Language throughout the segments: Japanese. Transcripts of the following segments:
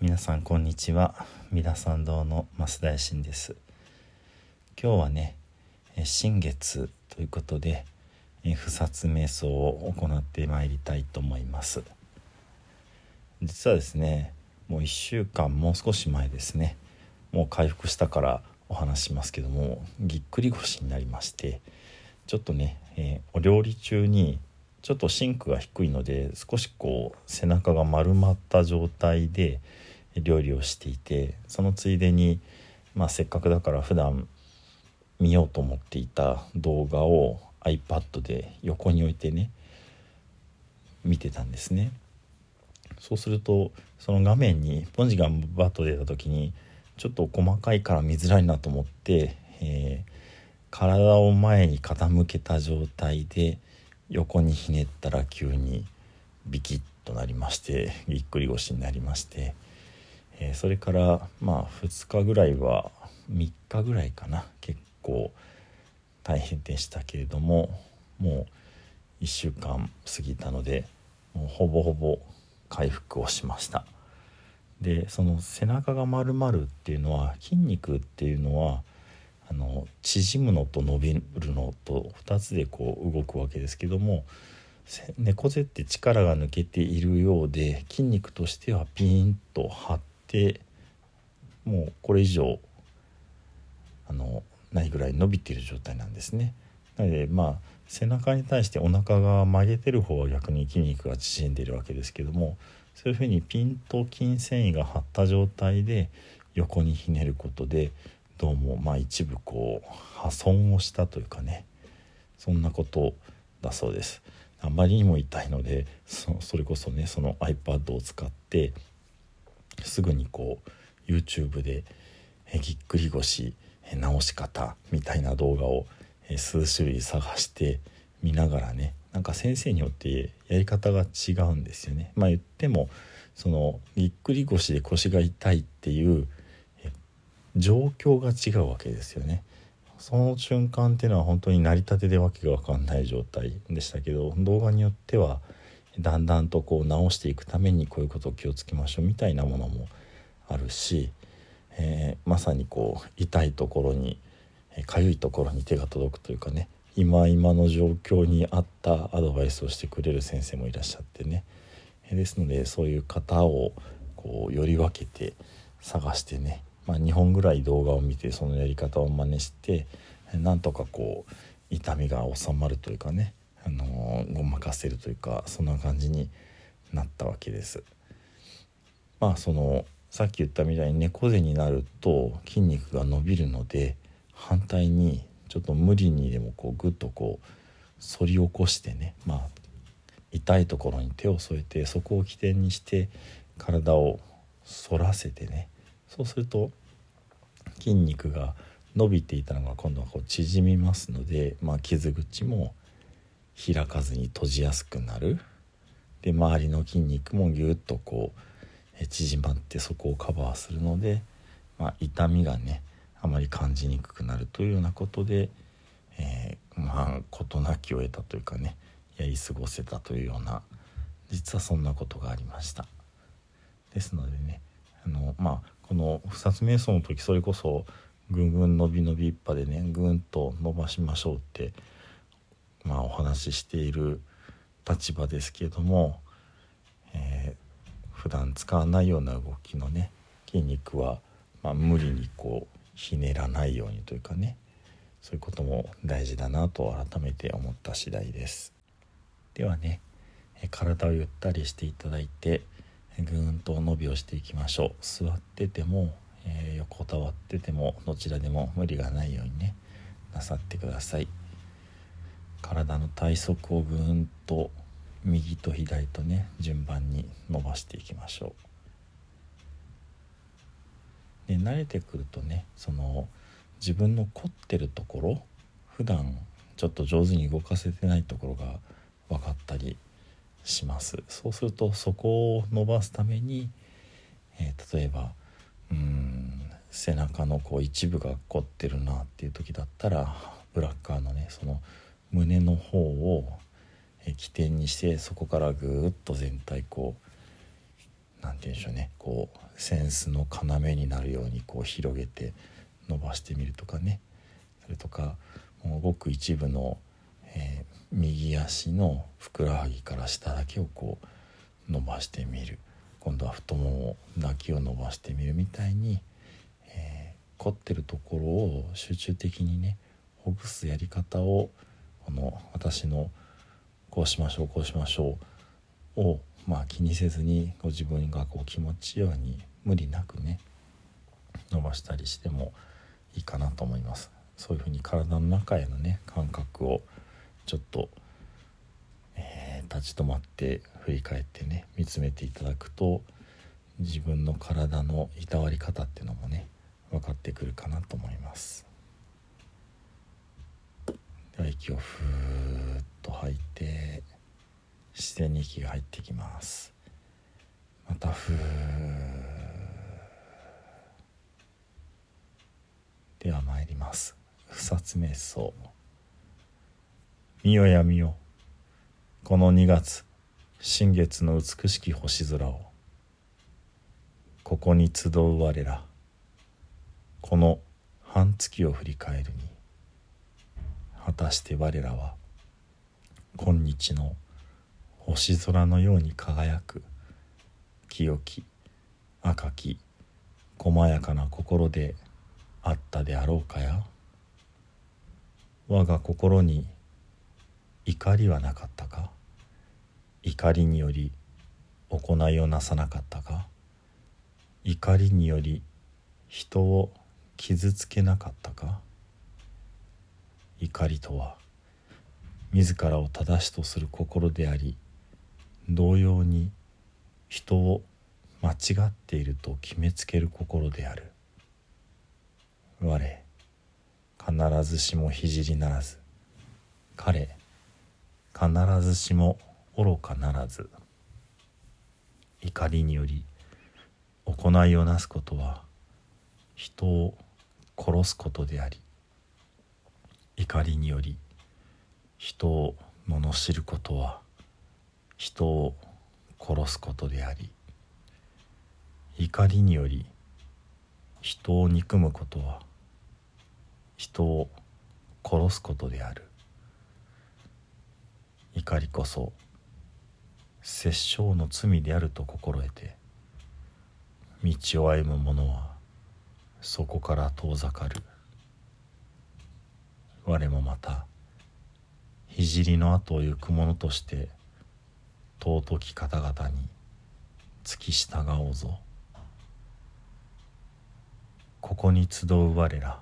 皆さんこんにちは。三田参道の増田信です。今日はね新月ということで不殺瞑想を行ってまいりたいと思います。実はですねもう1週間もう少し前ですね。もう回復したからお話しますけどもぎっくり腰になりましてちょっとね、えー、お料理中にちょっとシンクが低いので少しこう背中が丸まった状態で料理をしていてそのついでに、まあ、せっかくだから普段見ようと思っていた動画を iPad で横に置いてね見てたんですね。そうするとその画面に文字がバッと出た時にちょっと細かいから見づらいなと思って、えー、体を前に傾けた状態で横にひねったら急にビキッとなりましてぎっくり腰になりまして、えー、それからまあ2日ぐらいは3日ぐらいかな。結構大変でしたけれどももう1週間過ぎたのでもうほぼほぼ回復をしました。でその背中が丸々っていうのは筋肉っていうのはあの縮むのと伸びるのと2つでこう動くわけですけども猫背って力が抜けているようで筋肉としてはピーンと張ってもうこれ以上あのないぐらい伸びている状態なんですね。なのでまあ背中に対してお腹が曲げてる方は逆に筋肉が縮んでいるわけですけどもそういうふうにピンと筋繊維が張った状態で横にひねることでどうもまあ一部こう破損をしたというかねそんなことだそうですあまりにも痛いのでそれこそねその iPad を使ってすぐにこう YouTube でぎっくり腰直し方みたいな動画を数種類探して見ながらねなんか先生によってやり方が違うんですよね。まあ言ってもそのぎっくり腰で腰が痛いっていう状況が違うわけですよね。その瞬間っていうのは本当に成り立てでわけが分かんない状態でしたけど動画によってはだんだんとこう直していくためにこういうことを気をつけましょうみたいなものもあるし、えー、まさにこう痛いところにかゆいところに手が届くというかね今今の状況に合ったアドバイスをしてくれる先生もいらっしゃってね。ですのでそういう方をこうより分けて探してねまあ、2本ぐらい動画を見てそのやり方を真似してなんとかこう痛みが収まるというかね、あの、ごまかせるというかそんな感じになったわけです。まあそのさっき言ったみたいに猫背になると筋肉が伸びるので反対にちょっと無理にでもこうグッとこう反り起こしてねまあ痛いところに手を添えてそこを起点にして体を反らせてねそうすると筋肉が伸びていたのが今度はこう縮みますので、まあ、傷口も開かずに閉じやすくなるで周りの筋肉もぎゅっとこう縮まってそこをカバーするので、まあ、痛みがねあまり感じにくくなるというようなことで、えー、まあ事なきを得たというかねやり過ごせたというような実はそんなことがありました。ですのでねあのまあこの不殺瞑想の時それこそぐんぐん伸び伸び一派でねぐんと伸ばしましょうってまあお話ししている立場ですけども、えー、普段使わないような動きのね筋肉は、まあ、無理にこうひねらないようにというかねそういうことも大事だなと改めて思った次第です。ではね体をゆったりしていただいてぐーんと伸びをしていきましょう座ってても、えー、横たわっててもどちらでも無理がないようにねなさってください体の体側をぐーんと右と左とね順番に伸ばしていきましょう。で慣れてくるとねその自分の凝ってるところ普段ちょっと上手に動かせてないところが分かったりします。そうするとそこを伸ばすために、えー、例えばうん背中のこう一部が凝ってるなっていう時だったらブラッカーのねその胸の方を起点にしてそこからぐーっと全体こう何て言うんでしょうね。こうセンスの要になるようにこう広げて伸ばしてみるとかね。それとかもうごく一部の、えー、右足のふくらはぎから下だけをこう伸ばしてみる。今度は太ももだけを伸ばしてみるみたいに、えー、凝ってるところを集中的にねほぐすやり方をこの私のこうしましょうこうしましょうをまあ気にせずにご自分がこう気持ちように無理なくね伸ばしたりしてもいいかなと思います。そういうふうに体の中へのね感覚をちょっと、えー、立ち止まって振り返ってね見つめていただくと自分の体のいたわり方っていうのもね分かってくるかなと思います。息をふーっと吐いて自然に息が入ってきます。またふーでは参ります。不殺瞑想見よや見よ。この2月新月の美しき星空を。ここに集う我ら。この半月を振り返るに。果たして我らは今日の星空のように輝く清き赤き細やかな心であったであろうかや？我が心に怒りはなかったか？怒りにより行いをなさなかったか？怒りにより人を傷つけなかったか？怒りとは自らを正しとする心であり同様に人を間違っていると決めつける心である。我必ずしも聖ならず。彼必ずしも愚かならず。怒りにより行いをなすことは人を殺すことであり怒りにより人を罵ることは人を殺すことであり怒りにより人を憎むことは人を殺すことである。怒りこそ殺生の罪であると心得て道を歩む者はそこから遠ざかる。我もまた聖の後を行く者として尊き方々に付き従おうぞ。ここに集う我ら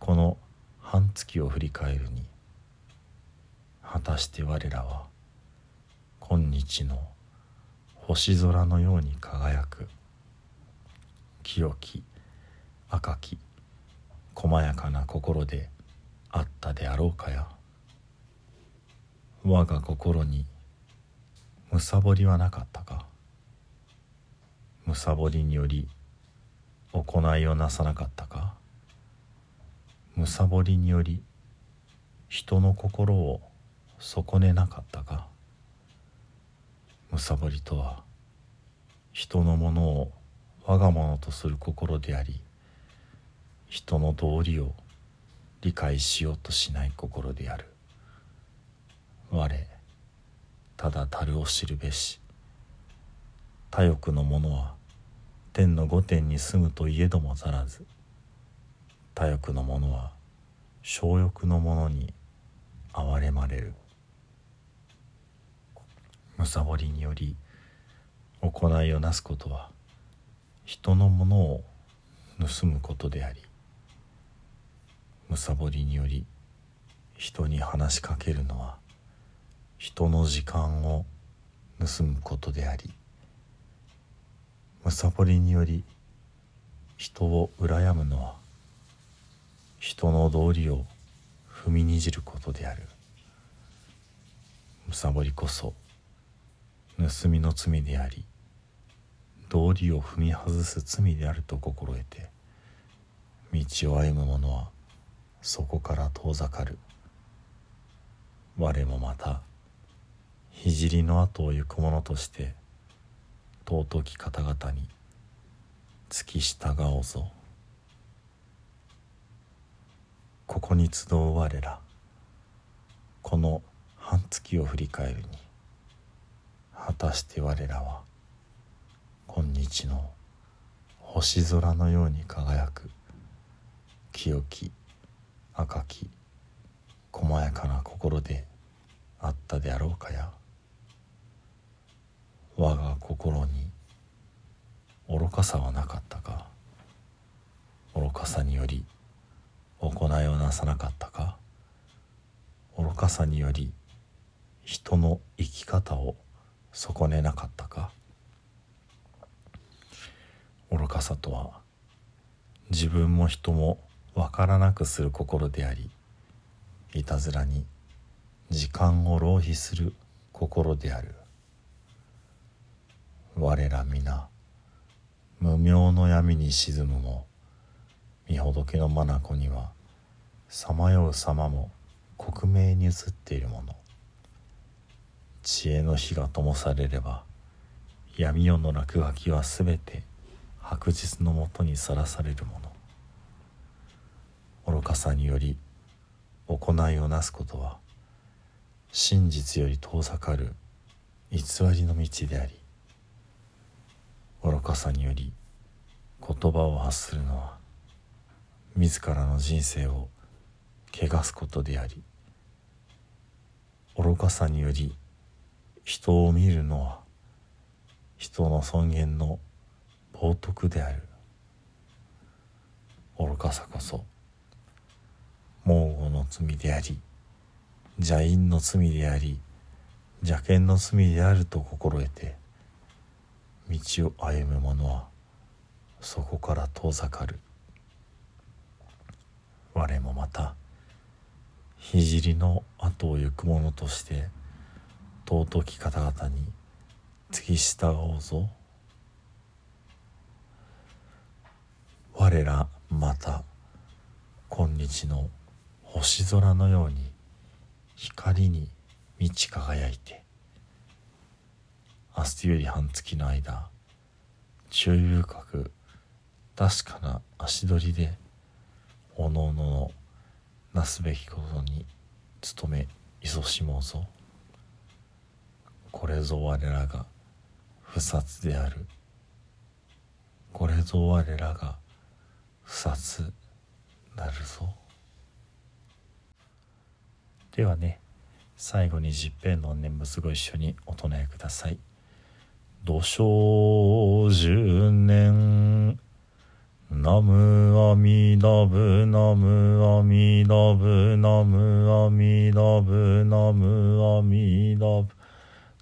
この半月を振り返るに果たして我らは今日の星空のように輝く。清き赤き細やかな心であったであろうかや。我が心にむさぼりはなかったか。むさぼりにより行いをなさなかったか。むさぼりにより人の心を損ねなかったか。むさぼりとは人のものを我が物とする心であり人の道理を理解しようとしない心である。我ただ樽を知るべし。他欲の者は天の御殿に住むといえどもざらず。他欲の者は小欲の者に憐れまれる。むさぼりにより行いをなすことは人のものを盗むことであり。むさぼりにより人に話しかけるのは人の時間を盗むことでありむさぼりにより人を羨むのは人の道理を踏みにじることである。むさぼりこそ盗みの罪であり道理を踏み外す罪であると心得て道を歩む者はそこから遠ざかる。我もまた聖の後を行く者として尊き方々に付き従おうぞ。ここに集う我らこの半月を振り返るに果たして我らは今日の星空のように輝く清き赤き細やかな心であったであろうかや。我が心に愚かさはなかったか。愚かさにより行いをなさなかったか。愚かさにより人の生き方を損ねなかったか。愚かさとは自分も人も分からなくする心でありいたずらに時間を浪費する心である。我ら皆無明の闇に沈むも御仏の眼にはさまよう様も克明に映っているもの。知恵の火が灯されれば闇夜の落書きはすべて白日のもとにさらされるもの。愚かさにより行いをなすことは真実より遠ざかる偽りの道であり愚かさにより言葉を発するのは自らの人生を汚すことであり愚かさにより人を見るのは人の尊厳の冒涜である。愚かさこそ猛虎の罪であり邪因の罪であり邪剣の罪であると心得て道を歩む者はそこから遠ざかる。我もまた聖の後を行く者として尊き方々に付き従おうぞ。我らまた今日の星空のように光に満ち輝いて明日より半月の間注意深く確かな足取りでおのおののなすべきことに努め勤しもうぞ。これぞ我らが不殺である。これぞ我らが不殺なるぞ。ではね最後に十平の念仏ご一緒にお唱えください。土生十年ナムアミダブナムアミダブナムアミダブナムアミダブ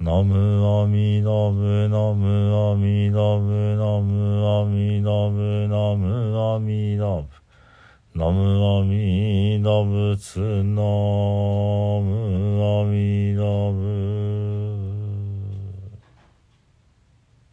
ナムアミダブナムアミダブナムアミダブナムアミダブ。ナムアミダブツナムアミダブ